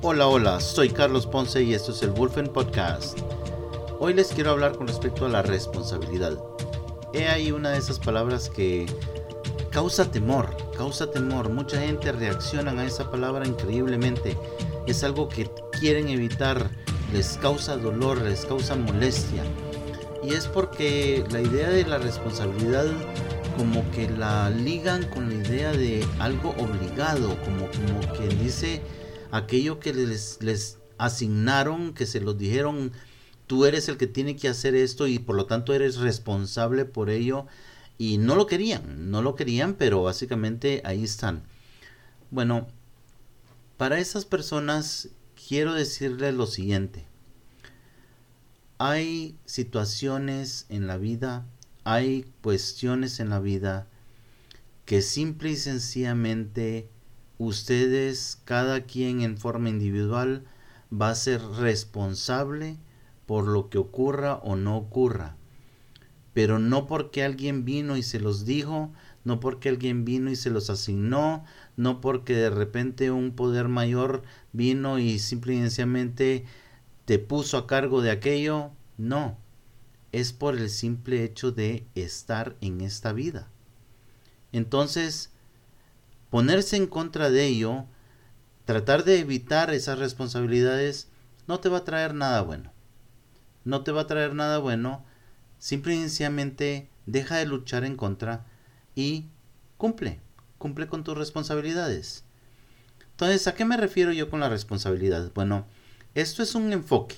Hola, hola, soy Carlos Ponce y esto es el Wolfen Podcast. Hoy les quiero hablar con respecto a la responsabilidad. He ahí una de esas palabras que causa temor, causa temor. Mucha gente reacciona a esa palabra increíblemente. Es algo que quieren evitar, les causa dolor, les causa molestia. Y es porque la idea de la responsabilidad como que la ligan con la idea de algo obligado, como, como que dice aquello que les, les asignaron, que se los dijeron, tú eres el que tiene que hacer esto y por lo tanto eres responsable por ello. Y no lo querían, no lo querían, pero básicamente ahí están. Bueno, para esas personas quiero decirles lo siguiente. Hay situaciones en la vida, hay cuestiones en la vida que simple y sencillamente ustedes, cada quien en forma individual, va a ser responsable por lo que ocurra o no ocurra. Pero no porque alguien vino y se los dijo, no porque alguien vino y se los asignó, no porque de repente un poder mayor vino y simple y sencillamente te puso a cargo de aquello. No, es por el simple hecho de estar en esta vida. Entonces, ponerse en contra de ello, tratar de evitar esas responsabilidades, no te va a traer nada bueno. No te va a traer nada bueno. Simple y sencillamente deja de luchar en contra y cumple. Cumple con tus responsabilidades. Entonces, ¿a qué me refiero yo con la responsabilidad? Bueno, esto es un enfoque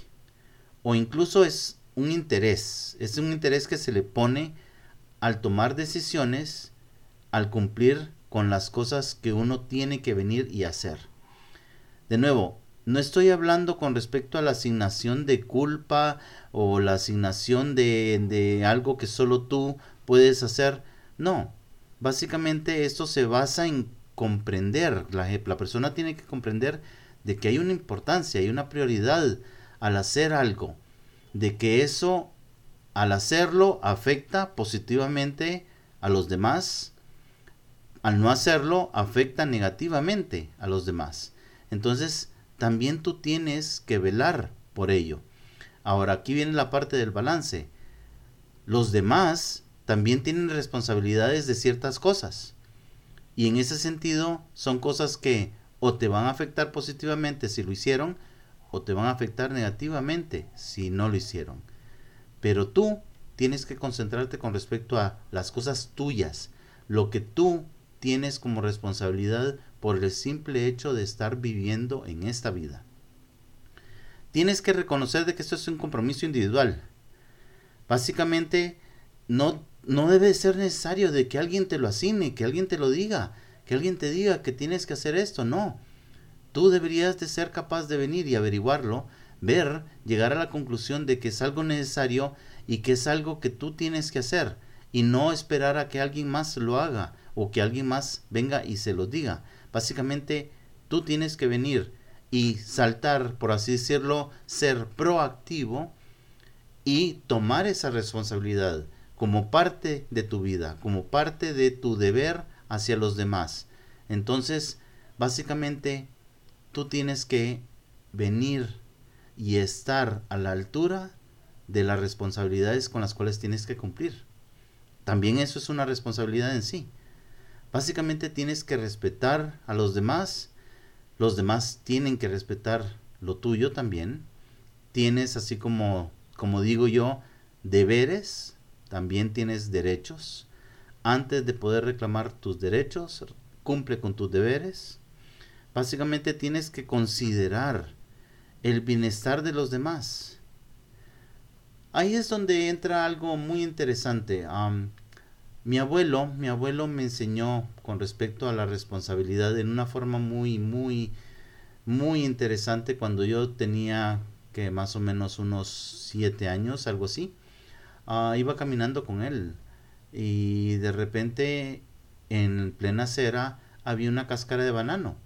o incluso es un interés. Es un interés que se le pone al tomar decisiones, al cumplir con las cosas que uno tiene que venir y hacer. De nuevo, no estoy hablando con respecto a la asignación de culpa o la asignación de, de algo que solo tú puedes hacer. No, básicamente esto se basa en comprender. La, la persona tiene que comprender de que hay una importancia, hay una prioridad al hacer algo. De que eso, al hacerlo, afecta positivamente a los demás al no hacerlo afecta negativamente a los demás. Entonces, también tú tienes que velar por ello. Ahora, aquí viene la parte del balance. Los demás también tienen responsabilidades de ciertas cosas. Y en ese sentido, son cosas que o te van a afectar positivamente si lo hicieron, o te van a afectar negativamente si no lo hicieron. Pero tú tienes que concentrarte con respecto a las cosas tuyas, lo que tú tienes como responsabilidad por el simple hecho de estar viviendo en esta vida. Tienes que reconocer de que esto es un compromiso individual. Básicamente, no, no debe ser necesario de que alguien te lo asigne, que alguien te lo diga, que alguien te diga que tienes que hacer esto. No. Tú deberías de ser capaz de venir y averiguarlo, ver, llegar a la conclusión de que es algo necesario y que es algo que tú tienes que hacer y no esperar a que alguien más lo haga o que alguien más venga y se lo diga. Básicamente tú tienes que venir y saltar, por así decirlo, ser proactivo y tomar esa responsabilidad como parte de tu vida, como parte de tu deber hacia los demás. Entonces, básicamente, tú tienes que venir y estar a la altura de las responsabilidades con las cuales tienes que cumplir. También eso es una responsabilidad en sí. Básicamente tienes que respetar a los demás, los demás tienen que respetar lo tuyo también. Tienes así como como digo yo, deberes, también tienes derechos. Antes de poder reclamar tus derechos, cumple con tus deberes. Básicamente tienes que considerar el bienestar de los demás. Ahí es donde entra algo muy interesante. Mi abuelo, mi abuelo me enseñó con respecto a la responsabilidad en una forma muy, muy, muy interesante cuando yo tenía que más o menos unos siete años, algo así. Ah, iba caminando con él y de repente en plena acera había una cáscara de banano.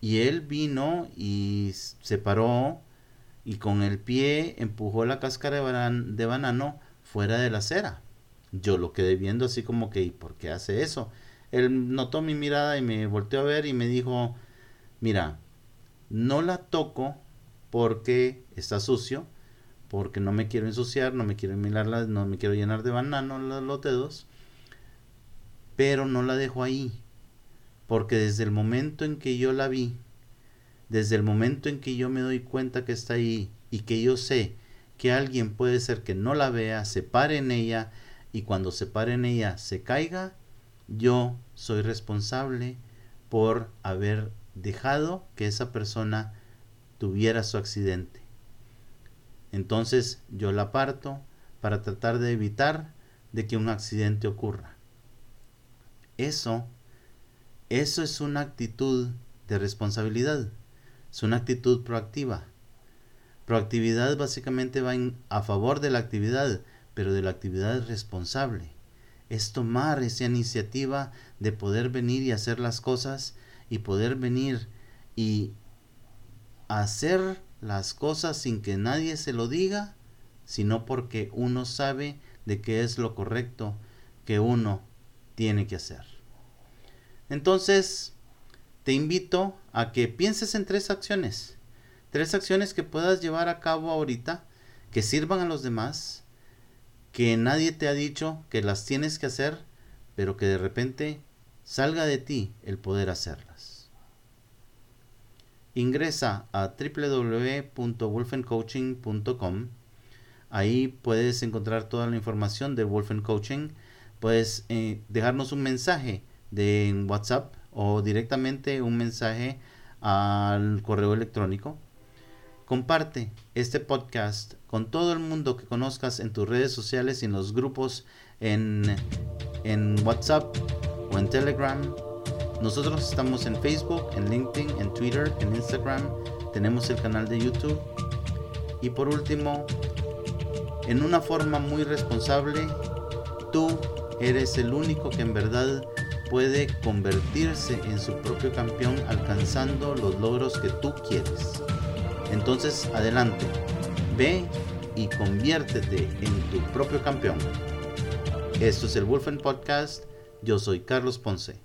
Y él vino y se paró y con el pie empujó la cáscara de, de banano fuera de la acera. Yo lo quedé viendo así como que, ¿y por qué hace eso? Él notó mi mirada y me volteó a ver y me dijo, mira, no la toco porque está sucio, porque no me quiero ensuciar, no me quiero mirarla, no me quiero llenar de banano los dedos, pero no la dejo ahí, porque desde el momento en que yo la vi, desde el momento en que yo me doy cuenta que está ahí y que yo sé que alguien puede ser que no la vea, se pare en ella y cuando se pare en ella se caiga, yo soy responsable por haber dejado que esa persona tuviera su accidente. Entonces yo la parto para tratar de evitar de que un accidente ocurra. Eso, eso es una actitud de responsabilidad, es una actitud proactiva. Proactividad básicamente va a favor de la actividad, pero de la actividad responsable. Es tomar esa iniciativa de poder venir y hacer las cosas y poder venir y hacer las cosas sin que nadie se lo diga, sino porque uno sabe de qué es lo correcto que uno tiene que hacer. Entonces, te invito a que pienses en tres acciones. Tres acciones que puedas llevar a cabo ahorita, que sirvan a los demás, que nadie te ha dicho que las tienes que hacer, pero que de repente salga de ti el poder hacerlas. Ingresa a www.wolfencoaching.com. Ahí puedes encontrar toda la información de Wolfen Coaching. Puedes eh, dejarnos un mensaje de WhatsApp o directamente un mensaje al correo electrónico. Comparte este podcast con todo el mundo que conozcas en tus redes sociales y en los grupos en, en WhatsApp o en Telegram. Nosotros estamos en Facebook, en LinkedIn, en Twitter, en Instagram. Tenemos el canal de YouTube. Y por último, en una forma muy responsable, tú eres el único que en verdad puede convertirse en su propio campeón alcanzando los logros que tú quieres. Entonces, adelante, ve y conviértete en tu propio campeón. Esto es el Wolfen Podcast. Yo soy Carlos Ponce.